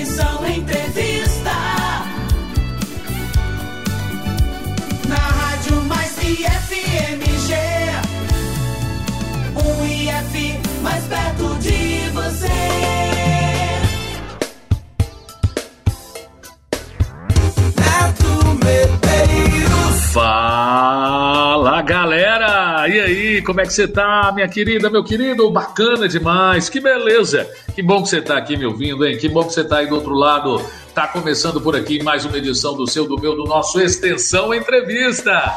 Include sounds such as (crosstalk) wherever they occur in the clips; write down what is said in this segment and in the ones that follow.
Extensão Entrevista. Na Rádio Mais IFMG. Um IF mais perto de você. Fala galera! E aí, como é que você tá, minha querida, meu querido? Bacana demais, que beleza! Que bom que você tá aqui me ouvindo, hein? Que bom que você tá aí do outro lado. Tá começando por aqui mais uma edição do seu, do meu, do nosso Extensão Entrevista.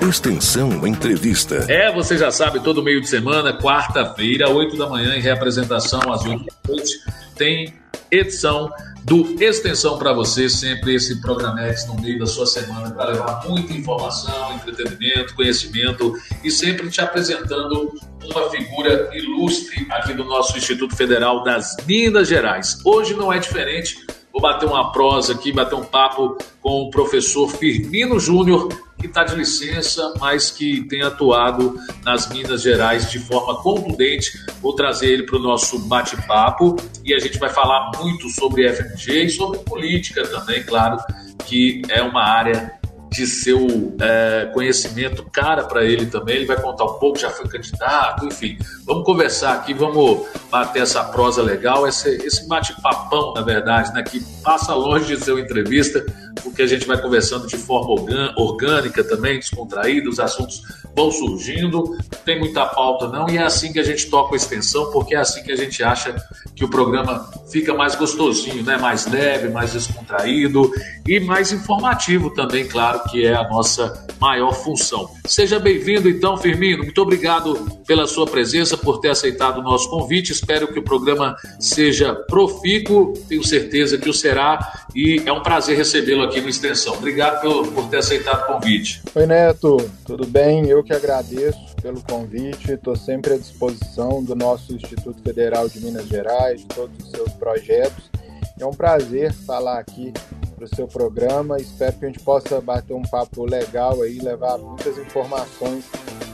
Extensão Entrevista. É, você já sabe, todo meio de semana, quarta-feira, 8 da manhã, em representação às 8 da noite, tem edição do Extensão para você, sempre esse Programex no meio da sua semana para levar muita informação, entretenimento, conhecimento e sempre te apresentando uma figura ilustre aqui do nosso Instituto Federal das Minas Gerais. Hoje não é diferente. Vou bater uma prosa aqui, bater um papo com o professor Firmino Júnior, que está de licença, mas que tem atuado nas Minas Gerais de forma contundente. Vou trazer ele para o nosso bate-papo e a gente vai falar muito sobre FMG e sobre política também, claro, que é uma área de seu é, conhecimento cara para ele também. Ele vai contar um pouco, já foi candidato, enfim. Vamos conversar aqui, vamos bater essa prosa legal, esse, esse bate-papão, na verdade, né, que passa longe de ser uma entrevista, porque a gente vai conversando de forma orgânica também, descontraída, os assuntos vão surgindo, tem muita pauta não, e é assim que a gente toca a extensão, porque é assim que a gente acha que o programa fica mais gostosinho, né? mais leve, mais descontraído e mais informativo também, claro, que é a nossa maior função. Seja bem-vindo então, Firmino, muito obrigado pela sua presença, por ter aceitado o nosso convite, espero que o programa seja profícuo, tenho certeza que o será, e é um prazer recebê-lo aqui no Extensão. Obrigado por, por ter aceitado o convite. Oi, Neto, tudo bem? Eu que agradeço pelo convite, estou sempre à disposição do nosso Instituto Federal de Minas Gerais, de todos os seus projetos. É um prazer falar aqui para o seu programa. Espero que a gente possa bater um papo legal aí, levar muitas informações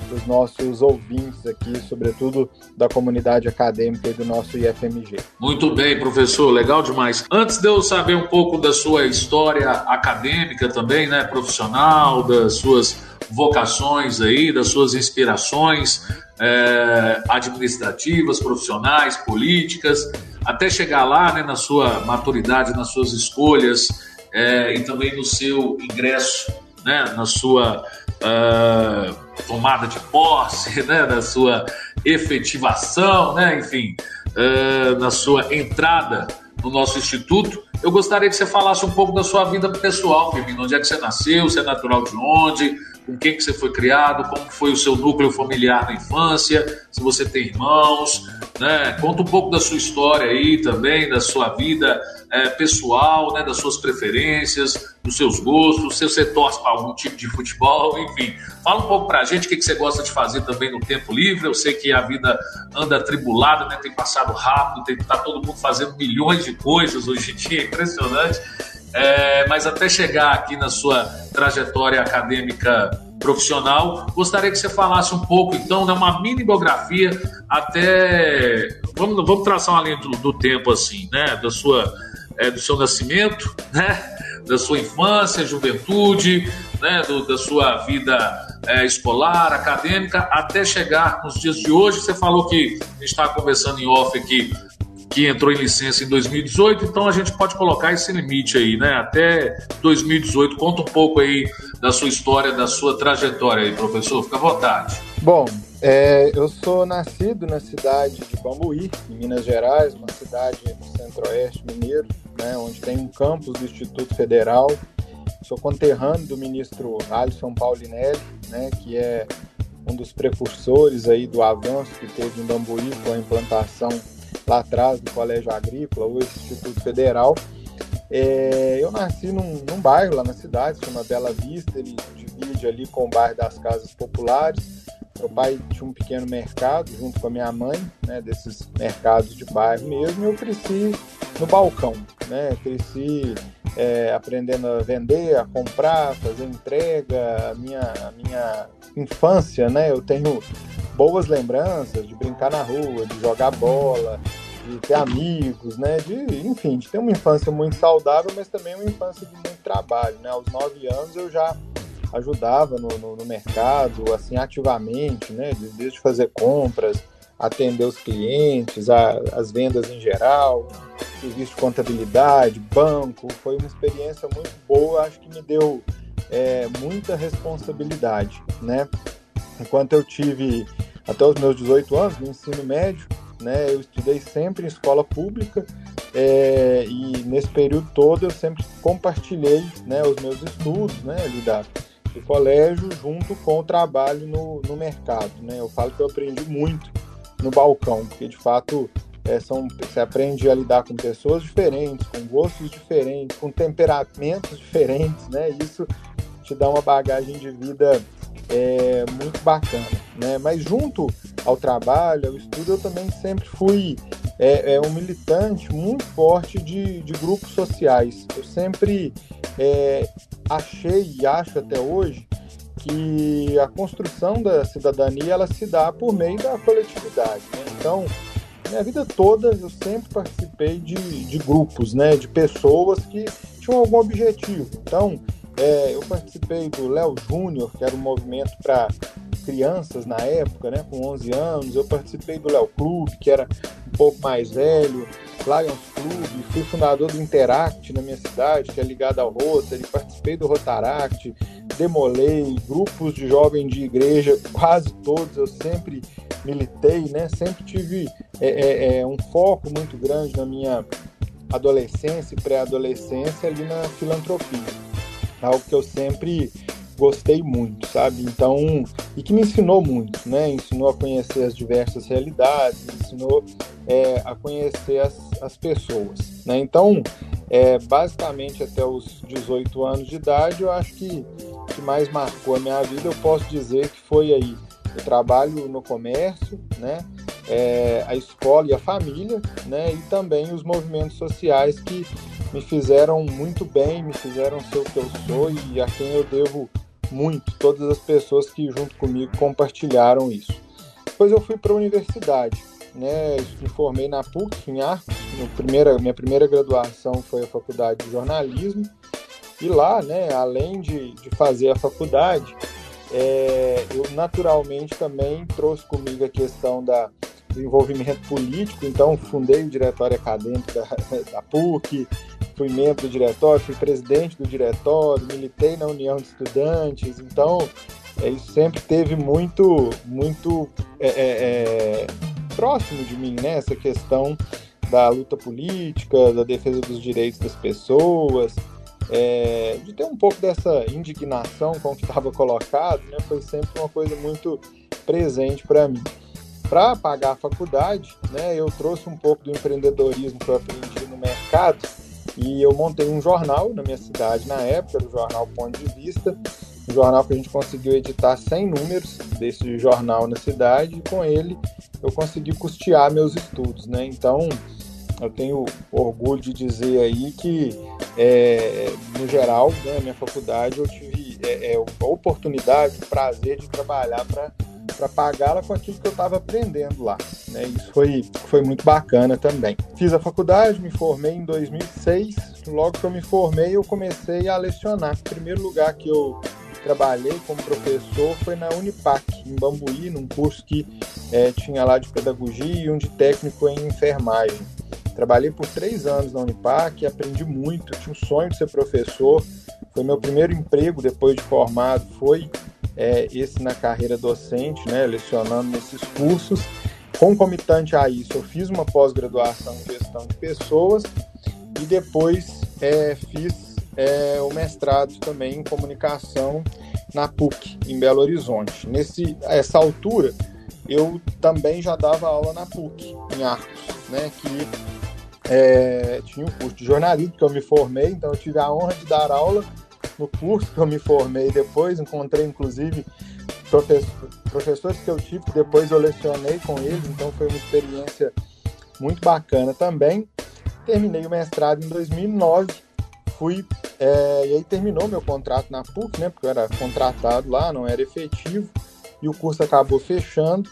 para os nossos ouvintes aqui, sobretudo da comunidade acadêmica e do nosso IFMG. Muito bem, professor, legal demais. Antes de eu saber um pouco da sua história acadêmica também, né, profissional, das suas vocações aí, das suas inspirações é, administrativas, profissionais, políticas, até chegar lá, né, na sua maturidade, nas suas escolhas é, e também no seu ingresso, né, na sua uh, tomada de posse, (laughs) né, na sua efetivação, né, enfim, uh, na sua entrada no nosso instituto. Eu gostaria que você falasse um pouco da sua vida pessoal, Firmino. Onde é que você nasceu? Você é natural de onde? Com quem que você foi criado? Como foi o seu núcleo familiar na infância? Se você tem irmãos, né? Conta um pouco da sua história aí também, da sua vida é, pessoal, né? Das suas preferências, dos seus gostos, se você torce para algum tipo de futebol, enfim. Fala um pouco para a gente o que, que você gosta de fazer também no tempo livre. Eu sei que a vida anda atribulada, né? Tem passado rápido, tem tá todo mundo fazendo milhões de coisas hoje em dia, (laughs) impressionante. É, mas até chegar aqui na sua trajetória acadêmica profissional, gostaria que você falasse um pouco, então, né, uma mini biografia até. Vamos, vamos traçar uma linha do, do tempo assim, né? Da sua, é, do seu nascimento, né? Da sua infância, juventude, né? Do, da sua vida é, escolar, acadêmica, até chegar nos dias de hoje. Você falou que a gente estava conversando em off aqui que entrou em licença em 2018, então a gente pode colocar esse limite aí, né? Até 2018. Conta um pouco aí da sua história, da sua trajetória aí, professor. Fica à vontade. Bom, é, eu sou nascido na cidade de Bambuí, em Minas Gerais, uma cidade do centro-oeste mineiro, né, onde tem um campus do Instituto Federal. Sou conterrâneo do ministro Alisson Paulinelli, né, que é um dos precursores aí do avanço que teve em Bambuí com a implantação lá atrás do Colégio Agrícola, hoje Instituto Federal. É, eu nasci num, num, bairro lá na cidade, chama Bela Vista, ele divide ali com o bairro das Casas Populares. Meu pai tinha um pequeno mercado junto com a minha mãe, né, desses mercados de bairro mesmo, e eu cresci no balcão, né, cresci é, aprendendo a vender, a comprar, fazer entrega, a minha, a minha infância, né, eu tenho boas lembranças de brincar na rua, de jogar bola, de ter amigos, né? De, enfim, de ter uma infância muito saudável, mas também uma infância de muito trabalho, né? Aos nove anos eu já ajudava no, no, no mercado, assim, ativamente, né? Desde fazer compras, atender os clientes, a, as vendas em geral, serviço de contabilidade, banco. Foi uma experiência muito boa, acho que me deu é, muita responsabilidade, né? Enquanto eu tive até os meus 18 anos no ensino médio, né? Eu estudei sempre em escola pública é, e nesse período todo eu sempre compartilhei, né, os meus estudos, né, da, do colégio junto com o trabalho no, no mercado, né? Eu falo que eu aprendi muito no balcão, porque de fato é, são, você aprende a lidar com pessoas diferentes, com gostos diferentes, com temperamentos (laughs) diferentes, né? Isso te dá uma bagagem de vida é, muito bacana, né? Mas junto ao trabalho, ao estudo, eu também sempre fui é, é um militante muito forte de, de grupos sociais. Eu sempre é, achei e acho até hoje que a construção da cidadania ela se dá por meio da coletividade. Né? Então, minha vida toda eu sempre participei de, de grupos, né, de pessoas que tinham algum objetivo. Então, é, eu participei do Léo Júnior, que era um movimento para crianças na época, né, com 11 anos. Eu participei do Léo Clube, que era um pouco mais velho. Lions Clube, fui fundador do Interact na minha cidade, que é ligado ao Rotary. Participei do Rotaract, demolei grupos de jovens de igreja, quase todos. Eu sempre militei, né? Sempre tive é, é, é um foco muito grande na minha adolescência e pré-adolescência ali na filantropia algo que eu sempre gostei muito, sabe? Então, e que me ensinou muito, né? Ensinou a conhecer as diversas realidades, ensinou é, a conhecer as, as pessoas, né? Então, é, basicamente até os 18 anos de idade, eu acho que que mais marcou a minha vida, eu posso dizer que foi aí o trabalho no comércio, né? É, a escola e a família, né? E também os movimentos sociais que me fizeram muito bem, me fizeram ser o que eu sou e a quem eu devo muito, todas as pessoas que junto comigo compartilharam isso. Depois eu fui para a universidade, né? Me formei na PUC em Arcos, primeira, minha primeira graduação foi a faculdade de jornalismo e lá, né? Além de, de fazer a faculdade, é, eu naturalmente também trouxe comigo a questão da do envolvimento político, então fundei o diretório acadêmico da, (laughs) da PUC, fui membro do diretório, fui presidente do diretório, militei na União de Estudantes, então é, isso sempre teve muito, muito é, é, é, próximo de mim, né? Essa questão da luta política, da defesa dos direitos das pessoas, é, de ter um pouco dessa indignação com o que estava colocado, né? Foi sempre uma coisa muito presente para mim. Para pagar a faculdade, né? Eu trouxe um pouco do empreendedorismo que eu aprendi no mercado e eu montei um jornal na minha cidade na época, o jornal Ponto de Vista, um jornal que a gente conseguiu editar 100 números desse jornal na cidade e com ele eu consegui custear meus estudos, né? Então eu tenho orgulho de dizer aí que, é, no geral, né, na minha faculdade eu tive é, é, a oportunidade, o prazer de trabalhar para para pagá-la com aquilo que eu estava aprendendo lá. Né? Isso foi, foi muito bacana também. Fiz a faculdade, me formei em 2006. Logo que eu me formei, eu comecei a lecionar. O primeiro lugar que eu trabalhei como professor foi na Unipac, em Bambuí, num curso que é, tinha lá de pedagogia e um de técnico em enfermagem. Trabalhei por três anos na Unipac, aprendi muito, tinha um sonho de ser professor. Foi meu primeiro emprego depois de formado, foi é, esse na carreira docente, né, lecionando nesses cursos. Concomitante a isso, eu fiz uma pós-graduação em gestão de pessoas e depois é, fiz é, o mestrado também em comunicação na PUC, em Belo Horizonte. Nesse, essa altura, eu também já dava aula na PUC, em Arcos, né, que é, tinha um curso de jornalismo que eu me formei, então eu tive a honra de dar aula no curso que eu me formei depois, encontrei inclusive professor, professores que eu tive, depois eu lecionei com eles, então foi uma experiência muito bacana também. Terminei o mestrado em 2009, fui, é, e aí terminou meu contrato na PUC, né, porque eu era contratado lá, não era efetivo, e o curso acabou fechando,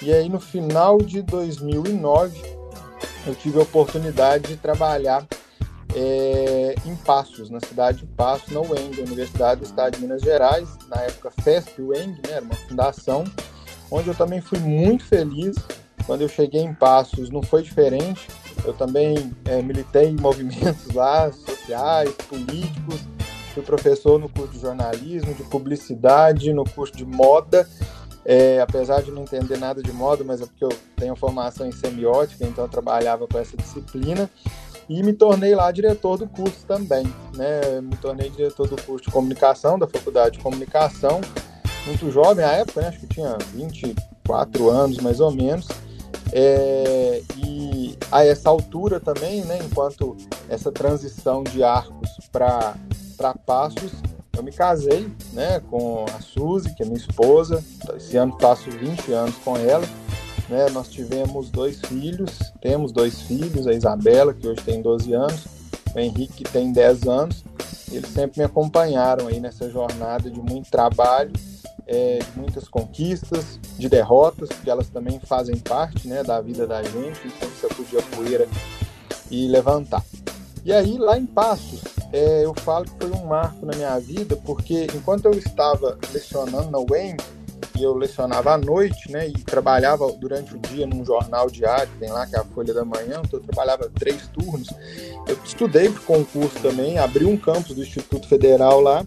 e aí no final de 2009 eu tive a oportunidade de trabalhar é, em Passos, na cidade de Passos, na UENG, Universidade do Estado de Minas Gerais, na época FESP UENG, né, era uma fundação, onde eu também fui muito feliz. Quando eu cheguei em Passos, não foi diferente. Eu também é, militei em movimentos lá, sociais, políticos, fui professor no curso de jornalismo, de publicidade, no curso de moda, é, apesar de não entender nada de moda, mas é porque eu tenho formação em semiótica, então eu trabalhava com essa disciplina e me tornei lá diretor do curso também, né? Me tornei diretor do curso de comunicação da Faculdade de Comunicação, muito jovem à época, né? acho que tinha 24 anos mais ou menos. É, e a essa altura também, né, enquanto essa transição de arcos para passos, eu me casei né, com a Suzy, que é minha esposa. Esse ano faço 20 anos com ela. Né? Nós tivemos dois filhos, temos dois filhos, a Isabela, que hoje tem 12 anos, o Henrique, que tem 10 anos. Eles sempre me acompanharam aí nessa jornada de muito trabalho, é, de muitas conquistas, de derrotas, porque elas também fazem parte né, da vida da gente, tem que sacudir a poeira e levantar. E aí, lá em Passos, é, eu falo que foi um marco na minha vida, porque enquanto eu estava lecionando na UEM, eu lecionava à noite, né, e trabalhava durante o dia num jornal diário, tem lá que é a Folha da Manhã, então eu trabalhava três turnos. Eu estudei para concurso também, abri um campus do Instituto Federal lá,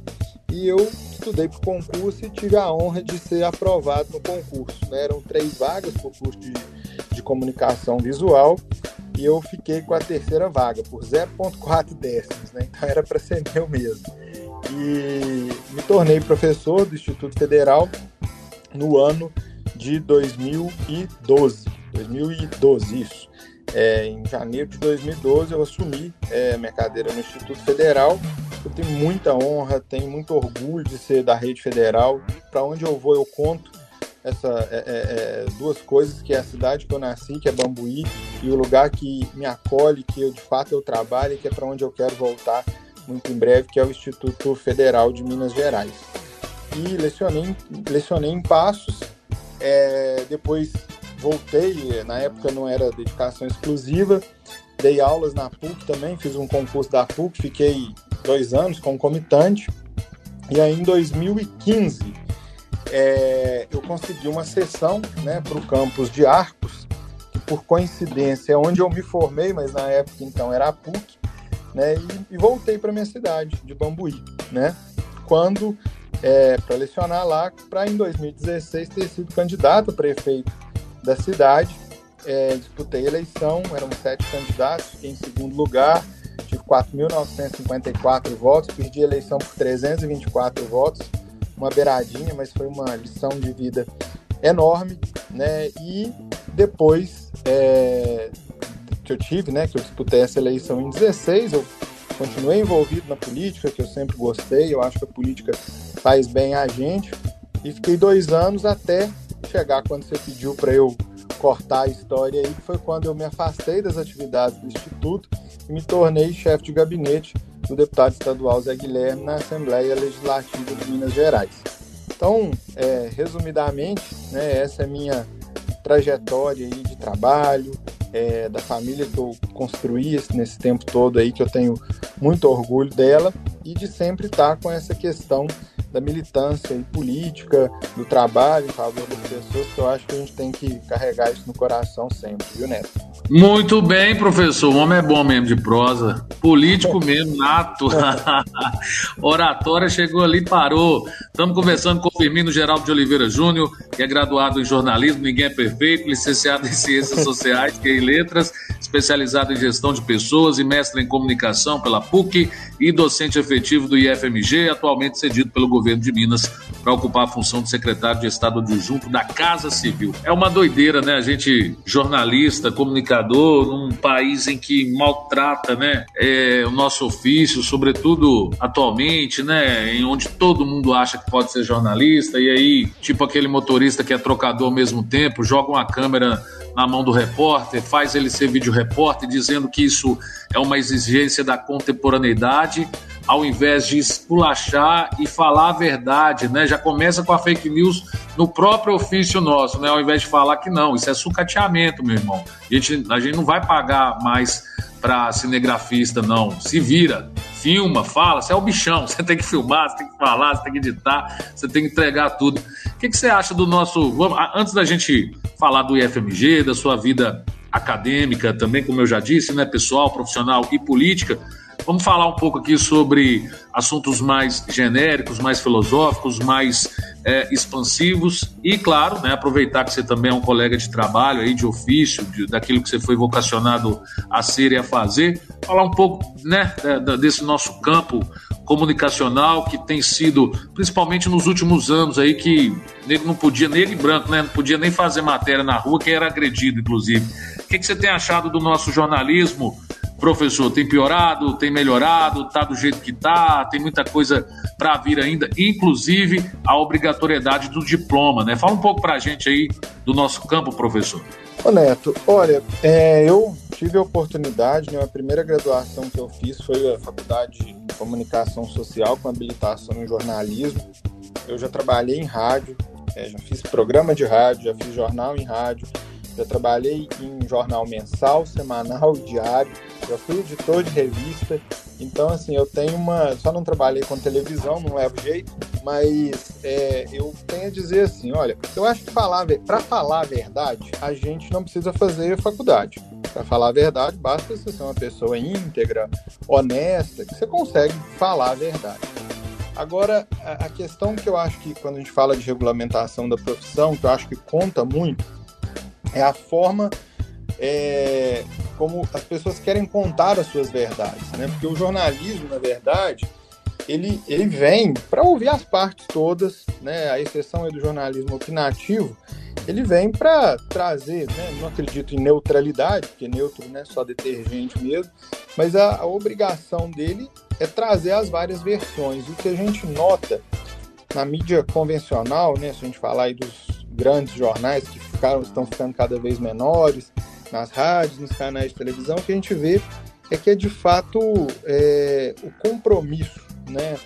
e eu estudei para o concurso e tive a honra de ser aprovado no concurso. Né? Eram três vagas para o curso de, de comunicação visual e eu fiquei com a terceira vaga, por 0,4 décimos, né? então era para ser meu mesmo. E me tornei professor do Instituto Federal no ano de 2012. 2012, isso. É, em janeiro de 2012 eu assumi é, minha cadeira no Instituto Federal. Eu tenho muita honra, tenho muito orgulho de ser da rede federal. Para onde eu vou, eu conto essa é, é, é, duas coisas que é a cidade que eu nasci, que é Bambuí, e o lugar que me acolhe, que eu de fato eu trabalho, que é para onde eu quero voltar muito em breve, que é o Instituto Federal de Minas Gerais e lecionei, lecionei em Passos. É, depois voltei, na época não era dedicação exclusiva, dei aulas na PUC também, fiz um concurso da PUC, fiquei dois anos concomitante. E aí em 2015 é, eu consegui uma sessão né, para o campus de Arcos, que por coincidência é onde eu me formei, mas na época então era a PUC, né, e, e voltei para minha cidade de Bambuí, né? Quando é, para lecionar lá, para em 2016 ter sido candidato a prefeito da cidade. É, disputei a eleição, eram sete candidatos, fiquei em segundo lugar, tive 4.954 votos, perdi a eleição por 324 votos, uma beiradinha, mas foi uma lição de vida enorme, né? E depois é, que eu tive, né, que eu disputei essa eleição em 16, eu continuei envolvido na política, que eu sempre gostei, eu acho que a política faz bem a gente. E fiquei dois anos até chegar quando você pediu para eu cortar a história aí, que foi quando eu me afastei das atividades do Instituto e me tornei chefe de gabinete do deputado estadual Zé Guilherme na Assembleia Legislativa de Minas Gerais. Então, é, resumidamente, né, essa é minha trajetória aí de trabalho, é, da família que eu construí nesse tempo todo aí, que eu tenho muito orgulho dela, e de sempre estar com essa questão da militância e política, do trabalho em favor das pessoas, que eu acho que a gente tem que carregar isso no coração sempre, viu, Neto? Muito bem, professor. O homem é bom mesmo de prosa. Político (laughs) mesmo, nato. (laughs) Oratória chegou ali parou. Estamos conversando com o Firmino Geraldo de Oliveira Júnior, que é graduado em jornalismo, ninguém é perfeito, licenciado em (laughs) Ciências Sociais, que é em Letras, especializado em Gestão de Pessoas e mestre em Comunicação pela PUC e docente efetivo do IFMG, atualmente cedido pelo governo de Minas para ocupar a função de secretário de Estado adjunto da Casa Civil. É uma doideira, né? A gente, jornalista, comunicador, num país em que maltrata né, é, o nosso ofício, sobretudo atualmente, né, em onde todo mundo acha que pode ser jornalista, e aí, tipo aquele motorista que é trocador ao mesmo tempo, joga uma câmera na mão do repórter, faz ele ser vídeo repórter, dizendo que isso é uma exigência da contemporaneidade ao invés de esculachar e falar a verdade, né? Já começa com a fake news no próprio ofício nosso, né? Ao invés de falar que não, isso é sucateamento, meu irmão. A gente, a gente não vai pagar mais para cinegrafista, não. Se vira, filma, fala, você é o bichão, (laughs) você tem que filmar, você tem que falar, você tem que editar, você tem que entregar tudo. O que, que você acha do nosso. Antes da gente falar do IFMG, da sua vida acadêmica também, como eu já disse, né, pessoal, profissional e política, Vamos falar um pouco aqui sobre assuntos mais genéricos, mais filosóficos, mais é, expansivos e, claro, né, aproveitar que você também é um colega de trabalho aí, de ofício, de, daquilo que você foi vocacionado a ser e a fazer, falar um pouco né, desse nosso campo comunicacional que tem sido, principalmente nos últimos anos aí, que nego não podia, nele branco, né, não podia nem fazer matéria na rua, que era agredido, inclusive. O que, que você tem achado do nosso jornalismo Professor, tem piorado, tem melhorado, tá do jeito que tá, tem muita coisa para vir ainda, inclusive a obrigatoriedade do diploma, né? Fala um pouco para a gente aí do nosso campo, professor. Ô Neto, olha, é, eu tive a oportunidade, né, a primeira graduação que eu fiz foi a Faculdade de Comunicação Social com habilitação em jornalismo. Eu já trabalhei em rádio, é, já fiz programa de rádio, já fiz jornal em rádio, já trabalhei em jornal mensal, semanal, diário, já fui editor de revista. Então, assim, eu tenho uma. Só não trabalhei com televisão, não levo jeito, mas é, eu tenho a dizer assim: olha, eu acho que falar, para falar a verdade, a gente não precisa fazer faculdade. Para falar a verdade, basta você ser uma pessoa íntegra, honesta, que você consegue falar a verdade. Agora, a questão que eu acho que quando a gente fala de regulamentação da profissão, que eu acho que conta muito, é a forma é, como as pessoas querem contar as suas verdades, né? Porque o jornalismo, na verdade, ele, ele vem para ouvir as partes todas, né? A exceção é do jornalismo opinativo, ele vem para trazer, né? Não acredito em neutralidade, porque neutro não é só detergente mesmo, mas a, a obrigação dele é trazer as várias versões. O que a gente nota na mídia convencional, né? Se a gente falar aí dos grandes jornais que ficaram, estão ficando cada vez menores, nas rádios, nos canais de televisão, o que a gente vê é que é de fato é, o compromisso né,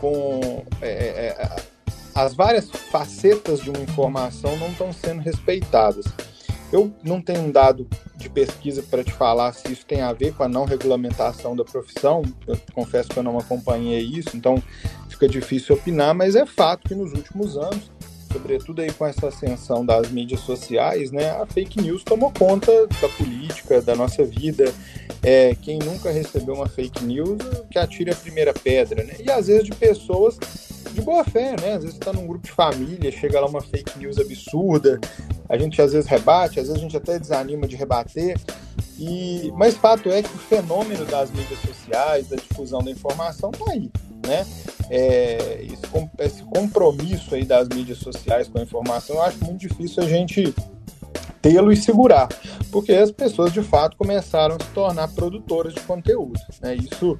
com é, é, é as várias facetas de uma informação não estão sendo respeitadas. Eu não tenho um dado de pesquisa para te falar se isso tem a ver com a não regulamentação da profissão. Eu confesso que eu não acompanhei isso, então fica difícil opinar, mas é fato que nos últimos anos sobretudo aí com essa ascensão das mídias sociais, né, a fake news tomou conta da política, da nossa vida. É, quem nunca recebeu uma fake news, que atire a primeira pedra, né? E às vezes de pessoas de boa fé, né? Às vezes está num grupo de família, chega lá uma fake news absurda, a gente às vezes rebate, às vezes a gente até desanima de rebater. E, mas fato é que o fenômeno das mídias sociais, da difusão da informação, está aí né? É, esse, esse, compromisso aí das mídias sociais com a informação, eu acho muito difícil a gente tê-lo e segurar, porque as pessoas de fato começaram a se tornar produtoras de conteúdo. Né? Isso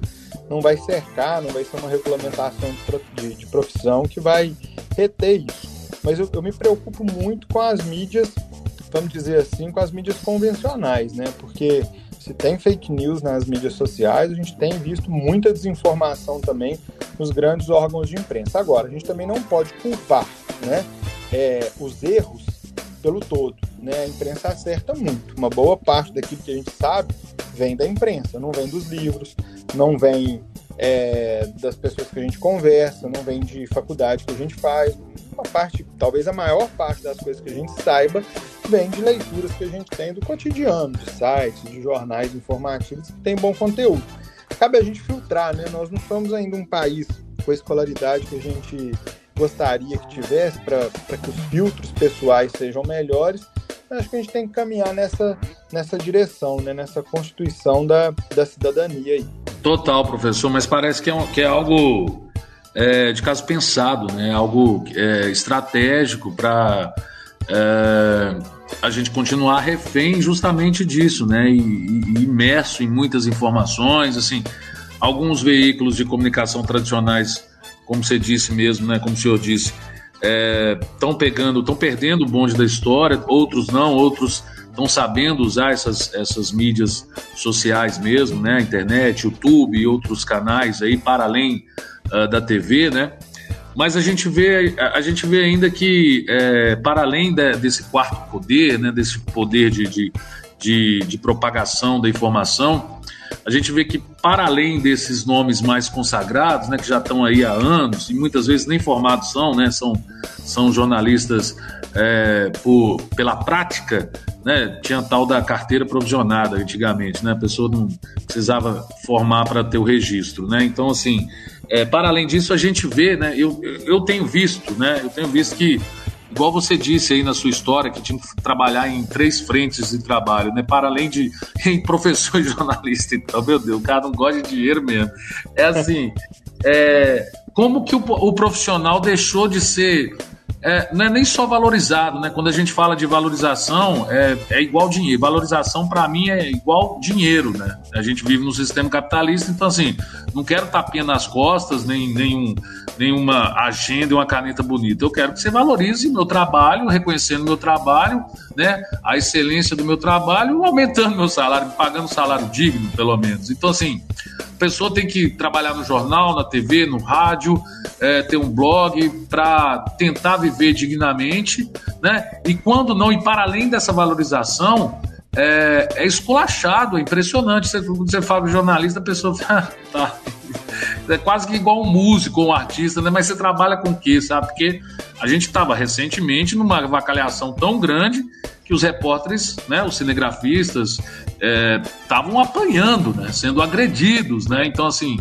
não vai cercar, não vai ser uma regulamentação de, de profissão que vai reter isso. Mas eu, eu me preocupo muito com as mídias, vamos dizer assim, com as mídias convencionais, né? Porque se tem fake news nas mídias sociais, a gente tem visto muita desinformação também nos grandes órgãos de imprensa. Agora, a gente também não pode culpar né, é, os erros pelo todo. Né? A imprensa acerta muito. Uma boa parte daquilo que a gente sabe vem da imprensa, não vem dos livros, não vem é, das pessoas que a gente conversa, não vem de faculdade que a gente faz. Uma parte, talvez a maior parte das coisas que a gente saiba, vem de leituras que a gente tem do cotidiano, de sites, de jornais informativos que tem bom conteúdo. Cabe a gente filtrar, né? Nós não somos ainda um país com a escolaridade que a gente gostaria que tivesse para que os filtros pessoais sejam melhores. Acho que a gente tem que caminhar nessa, nessa direção, né? nessa constituição da, da cidadania aí. Total, professor, mas parece que é, um, que é algo é, de caso pensado, né? algo é, estratégico para é, a gente continuar refém justamente disso, né? E, e, imerso em muitas informações, assim, alguns veículos de comunicação tradicionais, como você disse mesmo, né? Como o senhor disse, estão é, pegando, estão perdendo o bonde da história, outros não, outros estão sabendo usar essas, essas mídias sociais mesmo, né? Internet, YouTube e outros canais aí para além uh, da TV, né? Mas a gente vê, a gente vê ainda que, é, para além de, desse quarto poder, né, desse poder de, de, de, de propagação da informação, a gente vê que, para além desses nomes mais consagrados, né, que já estão aí há anos, e muitas vezes nem formados são, né, são, são jornalistas é, por, pela prática, né, tinha tal da carteira provisionada antigamente, né, a pessoa não precisava formar para ter o registro. Né, então, assim, é, para além disso, a gente vê, né, eu, eu tenho visto, né, eu tenho visto que igual você disse aí na sua história, que tinha que trabalhar em três frentes de trabalho, né? Para além de (laughs) em professor e jornalista. Então, meu Deus, o cara não gosta de dinheiro mesmo. É assim, é, como que o, o profissional deixou de ser é, não é nem só valorizado, né? Quando a gente fala de valorização, é, é igual dinheiro. Valorização, para mim, é igual dinheiro, né? A gente vive no sistema capitalista, então, assim, não quero tapinha nas costas, nem nenhum, nenhuma agenda e uma caneta bonita. Eu quero que você valorize meu trabalho, reconhecendo meu trabalho, né? A excelência do meu trabalho, aumentando meu salário, pagando salário digno, pelo menos. Então, assim, a pessoa tem que trabalhar no jornal, na TV, no rádio, é, ter um blog para tentar viver dignamente, né? E quando não, e para além dessa valorização, é, é esculachado, é impressionante. Você, você fala jornalista, a pessoa (laughs) fala, tá. É quase que igual um músico um artista, né? Mas você trabalha com o quê, sabe? Porque a gente estava recentemente numa vacalhação tão grande que os repórteres, né, os cinegrafistas, estavam é, apanhando, né, sendo agredidos, né? Então, assim,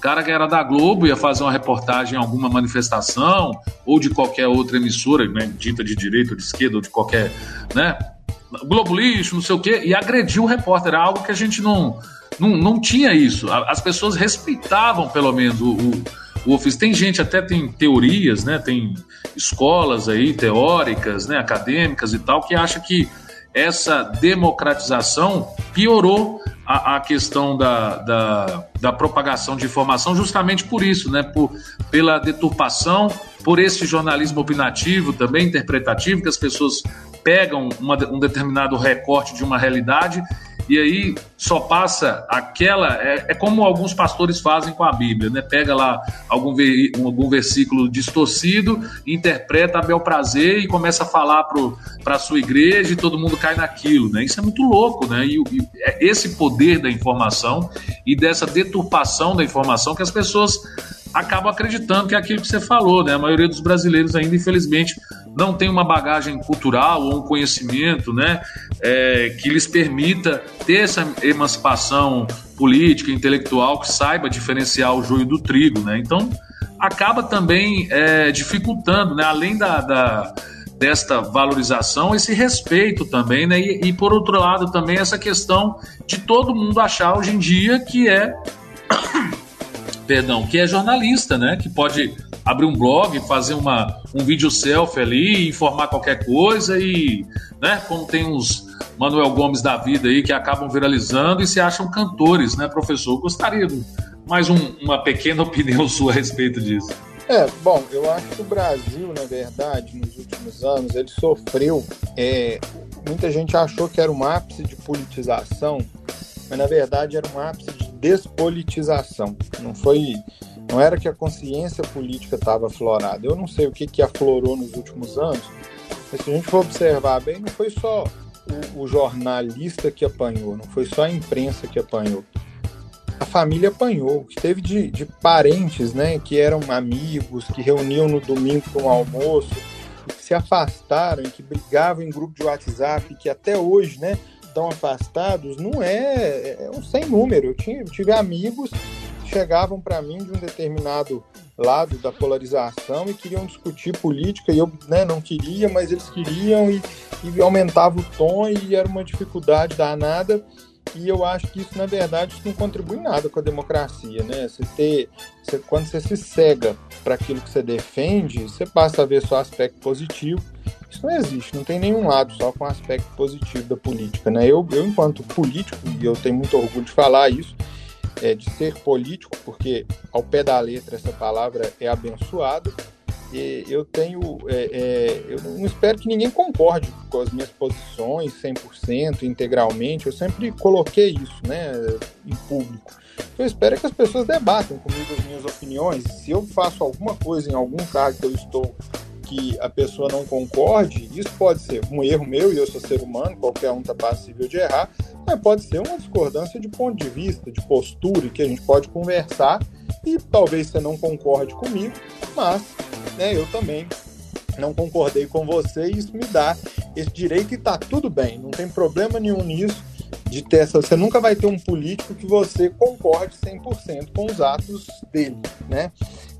cara que era da Globo ia fazer uma reportagem em alguma manifestação ou de qualquer outra emissora, né, dita de direita ou de esquerda ou de qualquer, né, Globo Lixo, não sei o quê, e agrediu o repórter. Algo que a gente não, não, não tinha isso. As pessoas respeitavam, pelo menos, o, o, o ofício. Tem gente, até tem teorias, né, tem escolas aí teóricas, né, acadêmicas e tal, que acha que essa democratização piorou a, a questão da, da, da, propagação de informação justamente por isso, né? Por, pela deturpação, por esse jornalismo opinativo, também interpretativo, que as pessoas pegam uma, um determinado recorte de uma realidade e aí só passa aquela. É, é, como alguns pastores fazem com a Bíblia, né? Pega lá algum, ver, algum versículo distorcido, interpreta a bel prazer e começa a falar para a sua igreja e todo mundo cai naquilo, né? Isso é muito louco, né? E, e é esse poder da informação e dessa deturpação da informação que as pessoas acabam acreditando que é aquilo que você falou, né? A maioria dos brasileiros ainda, infelizmente, não tem uma bagagem cultural ou um conhecimento, né, é, que lhes permita ter essa emancipação política, intelectual, que saiba diferenciar o joio do trigo, né? Então, acaba também é, dificultando, né? Além da, da desta valorização, esse respeito também, né? E, e, por outro lado também essa questão de todo mundo achar hoje em dia que é perdão, que é jornalista, né? Que pode abrir um blog, fazer uma, um vídeo selfie ali, informar qualquer coisa e, né? Como tem uns Manuel Gomes da vida aí que acabam viralizando e se acham cantores, né, professor? Gostaria de mais um, uma pequena (laughs) opinião sua a respeito disso. É, bom, eu acho que o Brasil, na verdade, nos últimos anos, ele sofreu. É, muita gente achou que era um ápice de politização, mas na verdade era um ápice de despolitização. Não foi, não era que a consciência política estava aflorada. Eu não sei o que que aflorou nos últimos anos, mas se a gente for observar bem, não foi só o, o jornalista que apanhou, não foi só a imprensa que apanhou. A família apanhou, que teve de, de parentes, né, que eram amigos, que reuniam no domingo para um almoço, que se afastaram, que brigavam em grupo de WhatsApp, que até hoje, né, tão afastados não é, é um sem número. Eu, eu tive amigos que chegavam para mim de um determinado lado da polarização e queriam discutir política e eu né, não queria, mas eles queriam e, e aumentava o tom e era uma dificuldade danada. E eu acho que isso, na verdade, isso não contribui nada com a democracia, né? Você ter, você, quando você se cega para aquilo que você defende, você passa a ver só aspecto positivo isso não existe, não tem nenhum lado só com aspecto positivo da política. Né? Eu, eu, enquanto político, e eu tenho muito orgulho de falar isso, é, de ser político, porque ao pé da letra essa palavra é abençoada, eu tenho. É, é, eu não espero que ninguém concorde com as minhas posições 100%, integralmente. Eu sempre coloquei isso né, em público. Eu espero que as pessoas debatam comigo as minhas opiniões. Se eu faço alguma coisa em algum cargo que eu estou que a pessoa não concorde, isso pode ser um erro meu e eu sou ser humano, qualquer um está passível de errar, mas pode ser uma discordância de ponto de vista, de postura, que a gente pode conversar e talvez você não concorde comigo, mas né, eu também não concordei com você e isso me dá esse direito e está tudo bem, não tem problema nenhum nisso de ter essa. Você nunca vai ter um político que você concorde 100% com os atos dele, né?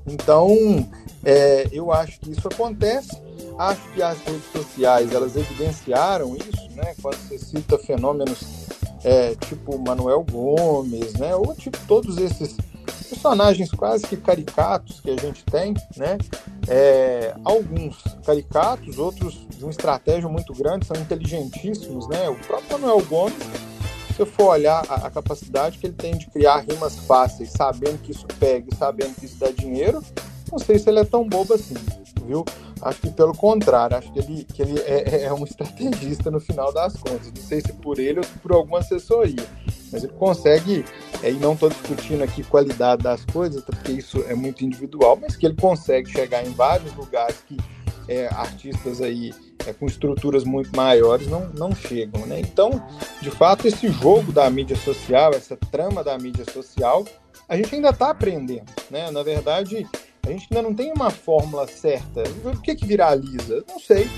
Então, é, eu acho que isso acontece. Acho que as redes sociais elas evidenciaram isso, né? Quando você cita fenômenos é, tipo Manuel Gomes, né? Ou tipo todos esses personagens quase que caricatos que a gente tem, né? É, alguns caricatos, outros de uma estratégia muito grande, são inteligentíssimos, né? O próprio Manuel Gomes, você for olhar a, a capacidade que ele tem de criar rimas fáceis, sabendo que isso pega e sabendo que isso dá dinheiro, não sei se ele é tão bobo assim, viu? Acho que pelo contrário, acho que ele, que ele é, é, é um (laughs) estrategista no final das contas. Não sei se por ele ou por alguma assessoria, mas ele consegue, é, e não estou discutindo aqui qualidade das coisas, porque isso é muito individual, mas que ele consegue chegar em vários lugares que é, artistas aí é, com estruturas muito maiores não, não chegam, né? Então, de fato, esse jogo da mídia social, essa trama da mídia social, a gente ainda está aprendendo, né? Na verdade, a gente ainda não tem uma fórmula certa. O que, que viraliza? Não sei.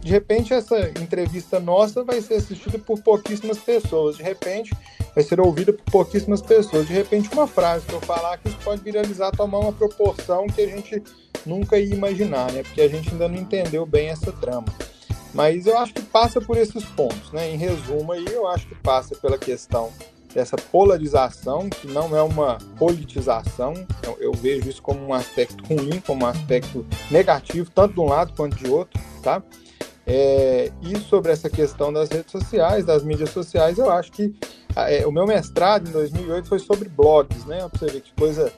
De repente, essa entrevista nossa vai ser assistida por pouquíssimas pessoas. De repente, vai ser ouvida por pouquíssimas pessoas. De repente, uma frase que eu falar que isso pode viralizar, tomar uma proporção que a gente nunca ia imaginar, né? Porque a gente ainda não entendeu bem essa trama. Mas eu acho que passa por esses pontos, né? Em resumo aí, eu acho que passa pela questão dessa polarização, que não é uma politização, eu, eu, vejo isso como um aspecto ruim, como um aspecto negativo, tanto de um lado quanto de outro, tá? É, e sobre essa questão das redes sociais, das mídias sociais, eu acho que o meu mestrado em 2008 foi sobre blogs, né? Pra você que coisa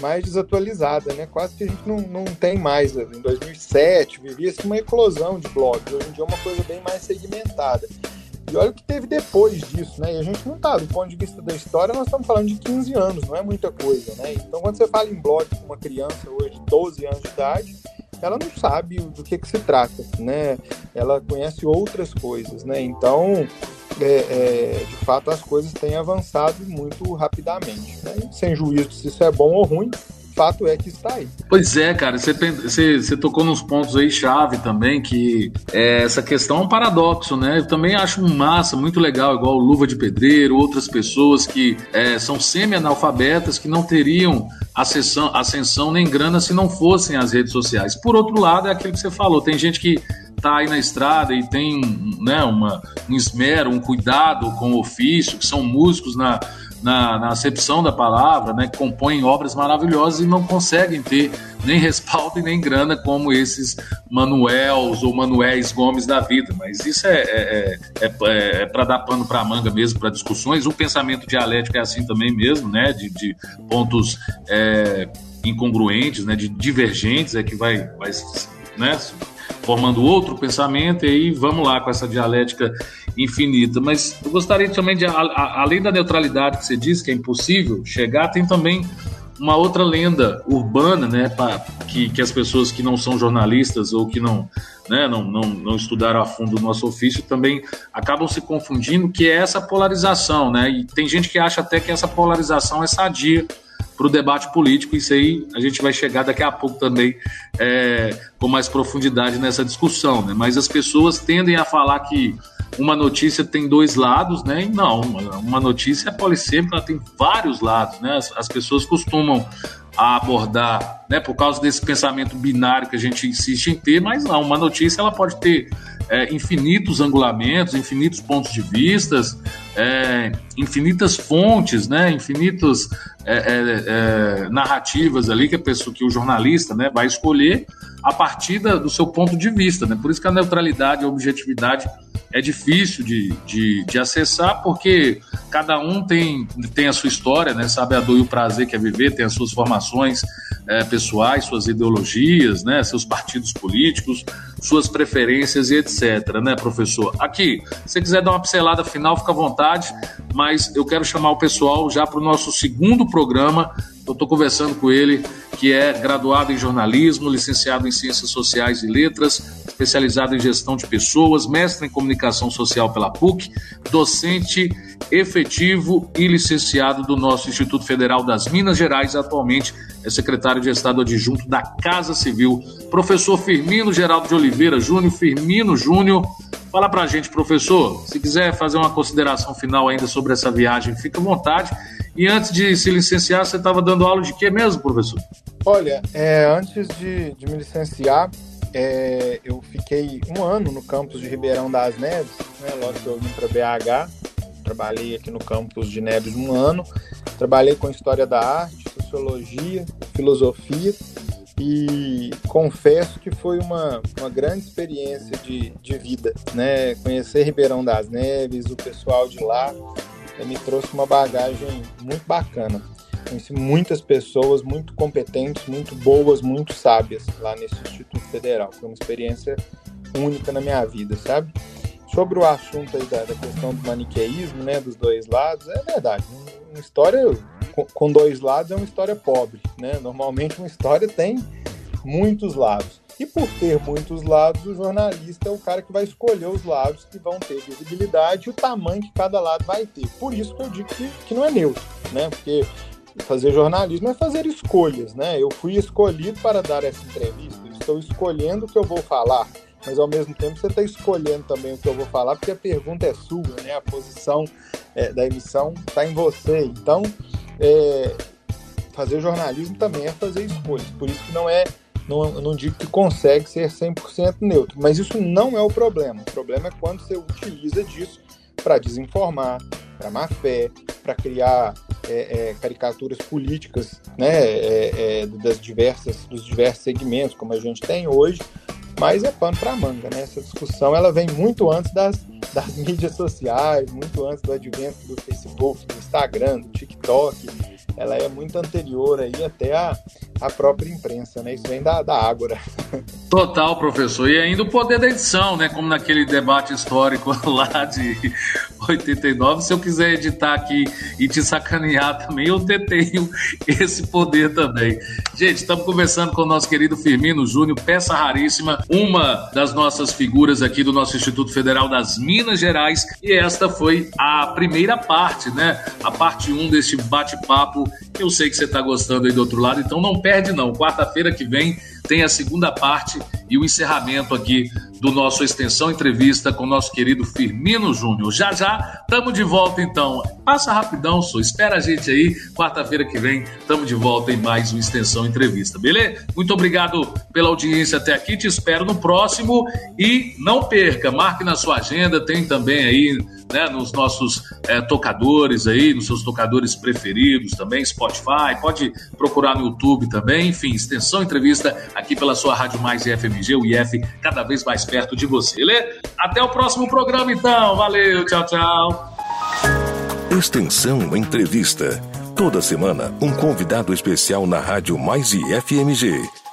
mais desatualizada, né? Quase que a gente não, não tem mais. Em 2007 vivia-se uma eclosão de blogs, hoje em dia é uma coisa bem mais segmentada. E olha o que teve depois disso, né? E a gente não tá, do ponto de vista da história, nós estamos falando de 15 anos, não é muita coisa, né? Então, quando você fala em blog com uma criança hoje de 12 anos de idade, ela não sabe do que, que se trata, né? Ela conhece outras coisas, né? Então, é, é, de fato, as coisas têm avançado muito rapidamente, né? Sem juízo se isso é bom ou ruim, fato é que está aí. Pois é, cara, você, você, você tocou nos pontos aí chave também, que é, essa questão é um paradoxo, né? Eu também acho massa, muito legal, igual Luva de Pedreiro, outras pessoas que é, são semi-analfabetas, que não teriam ascensão, ascensão nem grana se não fossem as redes sociais. Por outro lado, é aquilo que você falou, tem gente que tá aí na estrada e tem né, uma, um esmero, um cuidado com o ofício, que são músicos na na, na acepção da palavra, né, que compõem obras maravilhosas e não conseguem ter nem respaldo e nem grana como esses Manuels ou Manuéis Gomes da vida. Mas isso é, é, é, é, é para dar pano para manga mesmo, para discussões. O pensamento dialético é assim também mesmo, né, de, de pontos é, incongruentes, né, de divergentes, é que vai, vai né, formando outro pensamento, e aí vamos lá com essa dialética infinita. Mas eu gostaria também de, a, a, além da neutralidade que você disse, que é impossível chegar, tem também uma outra lenda urbana, né, pra, que, que as pessoas que não são jornalistas ou que não, né, não, não, não estudaram a fundo o nosso ofício também acabam se confundindo, que é essa polarização, né, e tem gente que acha até que essa polarização é sadia, para o debate político. Isso aí a gente vai chegar daqui a pouco também é, com mais profundidade nessa discussão. Né? Mas as pessoas tendem a falar que uma notícia tem dois lados, né? E não, uma notícia é polissêmica, ela tem vários lados, né? As, as pessoas costumam abordar, né? Por causa desse pensamento binário que a gente insiste em ter, mas não, uma notícia ela pode ter é, infinitos angulamentos, infinitos pontos de vistas, é, infinitas fontes, né, infinitas é, é, é, narrativas ali que a pessoa, que o jornalista, né, vai escolher a partir do seu ponto de vista, né? Por isso que a neutralidade, a objetividade é difícil de, de, de, acessar, porque cada um tem, tem a sua história, né? sabe a dor e o prazer que é viver, tem as suas formações é, pessoais, suas ideologias, né? seus partidos políticos, suas preferências e etc, né, professor? Aqui, se você quiser dar uma pincelada final, fica à vontade, mas eu quero chamar o pessoal já para o nosso segundo programa, eu estou conversando com ele, que é graduado em jornalismo, licenciado em ciências sociais e letras, especializado em gestão de pessoas, mestre em comunicação social pela PUC, docente efetivo e licenciado do nosso Instituto Federal das Minas Gerais, atualmente é secretário de Estado adjunto da Casa Civil. Professor Firmino Geraldo de Oliveira Júnior, Firmino Júnior, fala pra gente, professor, se quiser fazer uma consideração final ainda sobre essa viagem, fica à vontade. E antes de se licenciar, você estava dando aula de quê mesmo, professor? Olha, é, antes de, de, me licenciar, é, eu fiquei um ano no campus de Ribeirão das Neves, né, logo que eu vim para BH. Trabalhei aqui no campus de Neves um ano. Trabalhei com História da Arte, Sociologia, Filosofia e confesso que foi uma, uma grande experiência de, de vida, né? Conhecer Ribeirão das Neves, o pessoal de lá, me trouxe uma bagagem muito bacana. Conheci muitas pessoas muito competentes, muito boas, muito sábias lá nesse Instituto Federal. Foi uma experiência única na minha vida, sabe? Sobre o assunto aí da, da questão do maniqueísmo, né, dos dois lados, é verdade. Uma história com dois lados é uma história pobre, né? Normalmente uma história tem muitos lados. E por ter muitos lados, o jornalista é o cara que vai escolher os lados que vão ter visibilidade e o tamanho que cada lado vai ter. Por isso que eu digo que, que não é neutro, né? Porque fazer jornalismo é fazer escolhas, né? Eu fui escolhido para dar essa entrevista, estou escolhendo o que eu vou falar, mas ao mesmo tempo você está escolhendo também o que eu vou falar, porque a pergunta é sua, né? A posição é, da emissão está em você. Então, é, fazer jornalismo também é fazer escolhas. Por isso que não é não, não digo que consegue ser 100% neutro, mas isso não é o problema. O problema é quando você utiliza disso para desinformar, para má fé, para criar é, é, caricaturas políticas né, é, é, das diversas, dos diversos segmentos, como a gente tem hoje, mas é pano para manga. Né? Essa discussão ela vem muito antes das, das (laughs) mídias sociais, muito antes do advento do Facebook, do Instagram, do TikTok ela é muito anterior aí até a, a própria imprensa, né? Isso vem da, da Ágora. (laughs) Total, professor. E ainda o poder da edição, né? Como naquele debate histórico (laughs) lá de 89. Se eu quiser editar aqui e te sacanear também, eu tenho esse poder também. Gente, estamos conversando com o nosso querido Firmino Júnior, peça raríssima, uma das nossas figuras aqui do nosso Instituto Federal das Minas Gerais. E esta foi a primeira parte, né? A parte 1 um deste bate-papo eu sei que você está gostando aí do outro lado, então não perde não. Quarta-feira que vem tem a segunda parte e o encerramento aqui do nosso Extensão Entrevista com o nosso querido Firmino Júnior. Já já, estamos de volta então. Passa rapidão, só espera a gente aí. Quarta-feira que vem, estamos de volta em mais um Extensão Entrevista, beleza? Muito obrigado pela audiência até aqui, te espero no próximo e não perca, marque na sua agenda, tem também aí né, nos nossos é, tocadores aí, nos seus tocadores preferidos também, Spotify, pode procurar no YouTube também, enfim, Extensão Entrevista aqui pela sua Rádio Mais e FMG, o IF, cada vez mais perto de você. Lê? Até o próximo programa, então. Valeu, tchau, tchau. Extensão Entrevista. Toda semana, um convidado especial na Rádio Mais e FMG.